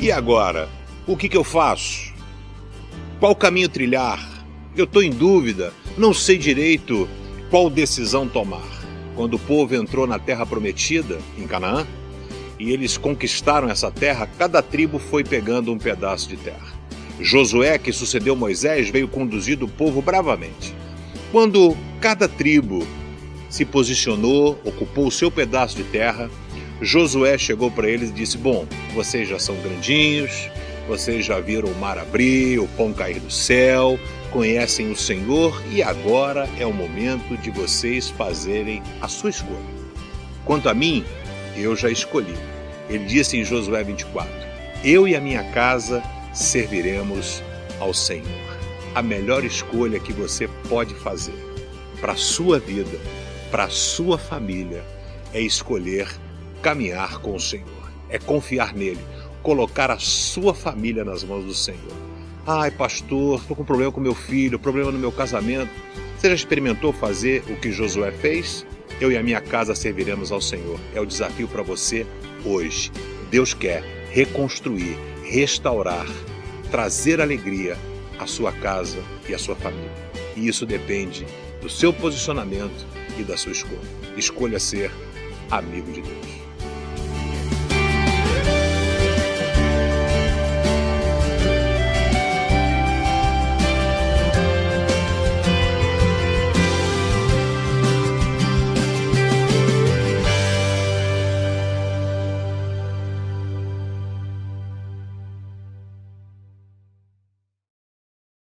E agora? O que, que eu faço? Qual caminho trilhar? Eu estou em dúvida, não sei direito qual decisão tomar. Quando o povo entrou na terra prometida, em Canaã, e eles conquistaram essa terra, cada tribo foi pegando um pedaço de terra. Josué, que sucedeu Moisés, veio conduzir o povo bravamente. Quando cada tribo se posicionou, ocupou o seu pedaço de terra, Josué chegou para eles e disse: Bom, vocês já são grandinhos, vocês já viram o mar abrir, o pão cair do céu, conhecem o Senhor e agora é o momento de vocês fazerem a sua escolha. Quanto a mim, eu já escolhi. Ele disse em Josué 24: Eu e a minha casa serviremos ao Senhor. A melhor escolha que você pode fazer para a sua vida, para a sua família, é escolher caminhar com o Senhor, é confiar nele, colocar a sua família nas mãos do Senhor. Ai, pastor, estou com problema com meu filho, problema no meu casamento. Você já experimentou fazer o que Josué fez? Eu e a minha casa serviremos ao Senhor. É o desafio para você hoje. Deus quer reconstruir, restaurar, trazer alegria à sua casa e à sua família. E isso depende do seu posicionamento e da sua escolha. Escolha ser amigo de Deus.